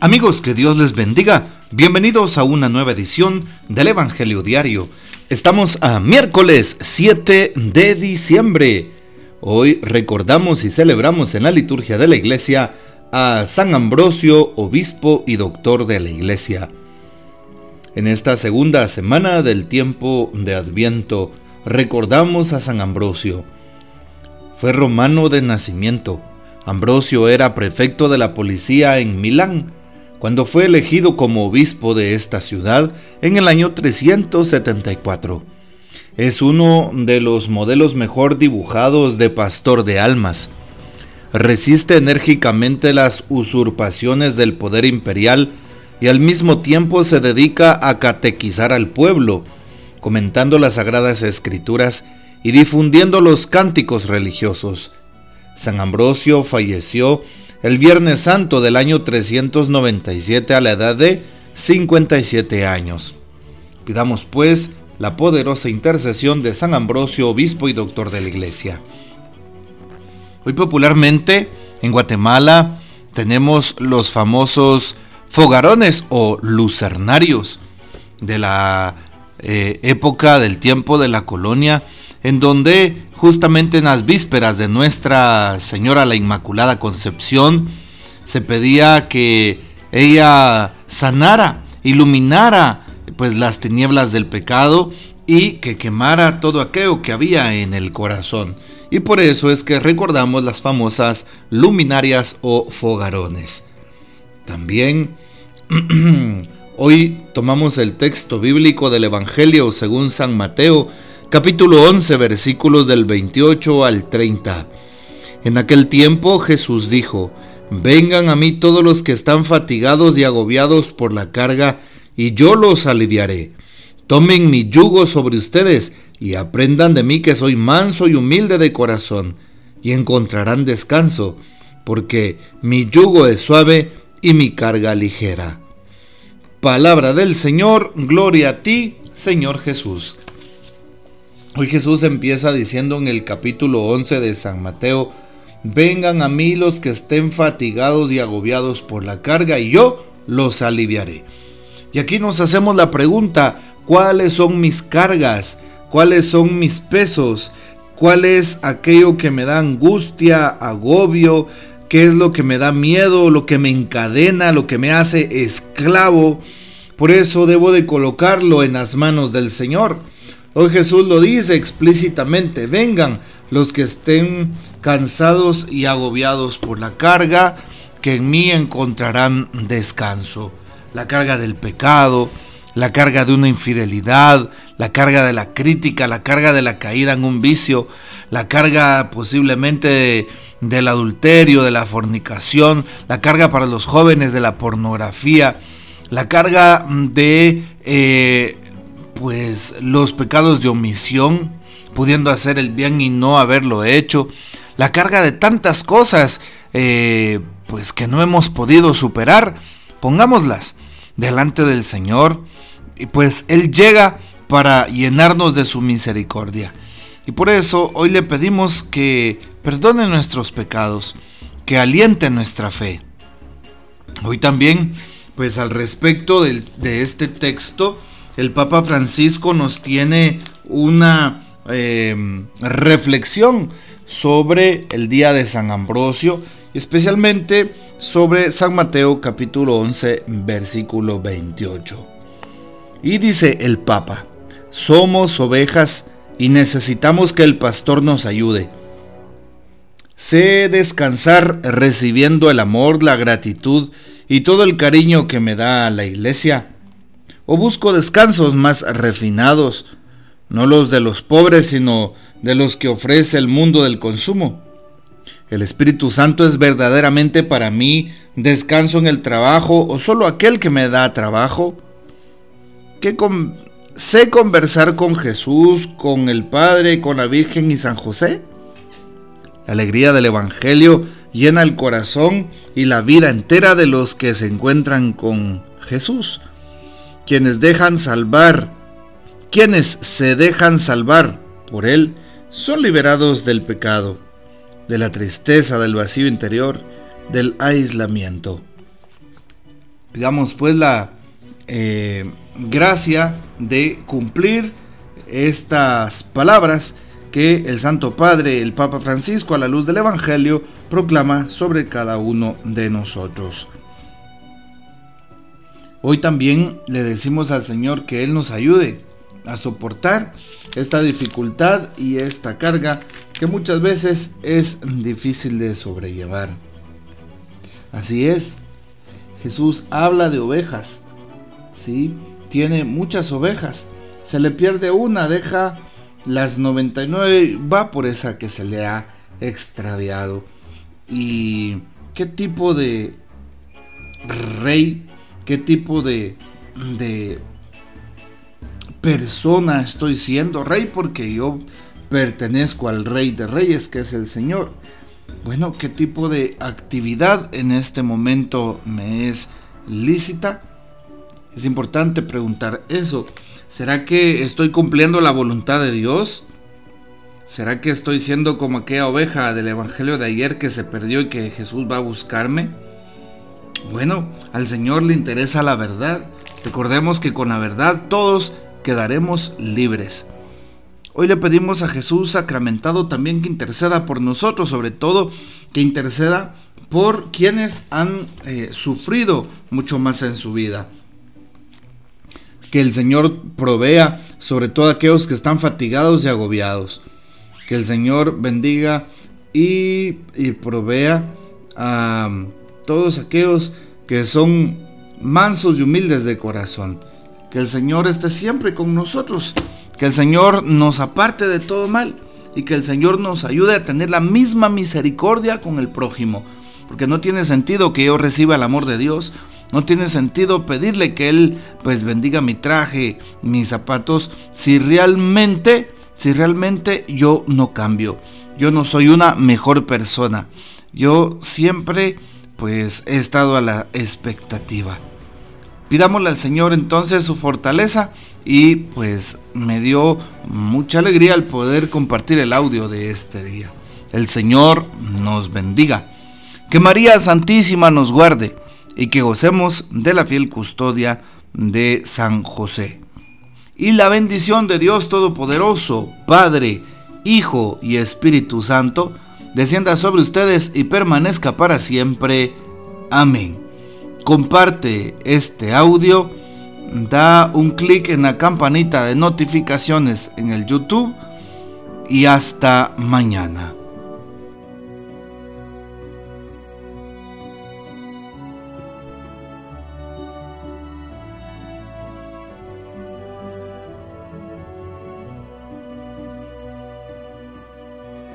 Amigos, que Dios les bendiga. Bienvenidos a una nueva edición del Evangelio Diario. Estamos a miércoles 7 de diciembre. Hoy recordamos y celebramos en la liturgia de la iglesia a San Ambrosio, obispo y doctor de la iglesia. En esta segunda semana del tiempo de Adviento, recordamos a San Ambrosio. Fue romano de nacimiento. Ambrosio era prefecto de la policía en Milán cuando fue elegido como obispo de esta ciudad en el año 374. Es uno de los modelos mejor dibujados de pastor de almas. Resiste enérgicamente las usurpaciones del poder imperial y al mismo tiempo se dedica a catequizar al pueblo, comentando las sagradas escrituras y difundiendo los cánticos religiosos. San Ambrosio falleció el Viernes Santo del año 397 a la edad de 57 años. Pidamos pues la poderosa intercesión de San Ambrosio, obispo y doctor de la iglesia. Hoy popularmente en Guatemala tenemos los famosos fogarones o lucernarios de la eh, época del tiempo de la colonia en donde justamente en las vísperas de Nuestra Señora la Inmaculada Concepción se pedía que ella sanara, iluminara pues las tinieblas del pecado y que quemara todo aquello que había en el corazón. Y por eso es que recordamos las famosas luminarias o fogarones. También hoy tomamos el texto bíblico del Evangelio según San Mateo, capítulo 11, versículos del 28 al 30. En aquel tiempo Jesús dijo, Vengan a mí todos los que están fatigados y agobiados por la carga, y yo los aliviaré. Tomen mi yugo sobre ustedes y aprendan de mí que soy manso y humilde de corazón, y encontrarán descanso, porque mi yugo es suave y mi carga ligera. Palabra del Señor, gloria a ti, Señor Jesús. Hoy Jesús empieza diciendo en el capítulo 11 de San Mateo, vengan a mí los que estén fatigados y agobiados por la carga y yo los aliviaré. Y aquí nos hacemos la pregunta, ¿cuáles son mis cargas? ¿Cuáles son mis pesos? ¿Cuál es aquello que me da angustia, agobio? ¿Qué es lo que me da miedo, lo que me encadena, lo que me hace esclavo? Por eso debo de colocarlo en las manos del Señor. Hoy Jesús lo dice explícitamente, vengan los que estén cansados y agobiados por la carga, que en mí encontrarán descanso. La carga del pecado, la carga de una infidelidad, la carga de la crítica, la carga de la caída en un vicio, la carga posiblemente del adulterio, de la fornicación, la carga para los jóvenes de la pornografía, la carga de eh, pues los pecados de omisión, pudiendo hacer el bien y no haberlo hecho, la carga de tantas cosas, eh, pues que no hemos podido superar, pongámoslas delante del Señor y pues Él llega para llenarnos de su misericordia. Y por eso hoy le pedimos que perdone nuestros pecados, que aliente nuestra fe. Hoy también, pues al respecto de, de este texto, el Papa Francisco nos tiene una em, reflexión sobre el día de San Ambrosio, especialmente sobre San Mateo capítulo 11 versículo 28. Y dice el Papa, somos ovejas y necesitamos que el pastor nos ayude. Sé descansar recibiendo el amor, la gratitud y todo el cariño que me da la iglesia o busco descansos más refinados, no los de los pobres, sino de los que ofrece el mundo del consumo. El Espíritu Santo es verdaderamente para mí descanso en el trabajo o solo aquel que me da trabajo. Que sé conversar con Jesús, con el Padre, con la Virgen y San José. La alegría del Evangelio llena el corazón y la vida entera de los que se encuentran con Jesús quienes dejan salvar, quienes se dejan salvar por Él, son liberados del pecado, de la tristeza, del vacío interior, del aislamiento. Pidamos pues la eh, gracia de cumplir estas palabras que el Santo Padre, el Papa Francisco, a la luz del Evangelio, proclama sobre cada uno de nosotros. Hoy también le decimos al Señor que Él nos ayude a soportar esta dificultad y esta carga que muchas veces es difícil de sobrellevar. Así es, Jesús habla de ovejas, ¿sí? Tiene muchas ovejas, se le pierde una, deja las 99, va por esa que se le ha extraviado. ¿Y qué tipo de rey qué tipo de, de persona estoy siendo rey, porque yo pertenezco al rey de reyes, que es el Señor. Bueno, ¿qué tipo de actividad en este momento me es lícita? Es importante preguntar eso. ¿Será que estoy cumpliendo la voluntad de Dios? ¿Será que estoy siendo como aquella oveja del Evangelio de ayer que se perdió y que Jesús va a buscarme? Bueno, al Señor le interesa la verdad. Recordemos que con la verdad todos quedaremos libres. Hoy le pedimos a Jesús sacramentado también que interceda por nosotros, sobre todo que interceda por quienes han eh, sufrido mucho más en su vida. Que el Señor provea sobre todo aquellos que están fatigados y agobiados. Que el Señor bendiga y, y provea a todos aquellos que son mansos y humildes de corazón. Que el Señor esté siempre con nosotros, que el Señor nos aparte de todo mal y que el Señor nos ayude a tener la misma misericordia con el prójimo. Porque no tiene sentido que yo reciba el amor de Dios, no tiene sentido pedirle que Él pues bendiga mi traje, mis zapatos, si realmente, si realmente yo no cambio. Yo no soy una mejor persona. Yo siempre pues he estado a la expectativa. Pidámosle al Señor entonces su fortaleza y pues me dio mucha alegría el poder compartir el audio de este día. El Señor nos bendiga. Que María Santísima nos guarde y que gocemos de la fiel custodia de San José. Y la bendición de Dios Todopoderoso, Padre, Hijo y Espíritu Santo, descienda sobre ustedes y permanezca para siempre. Amén. Comparte este audio, da un clic en la campanita de notificaciones en el YouTube y hasta mañana.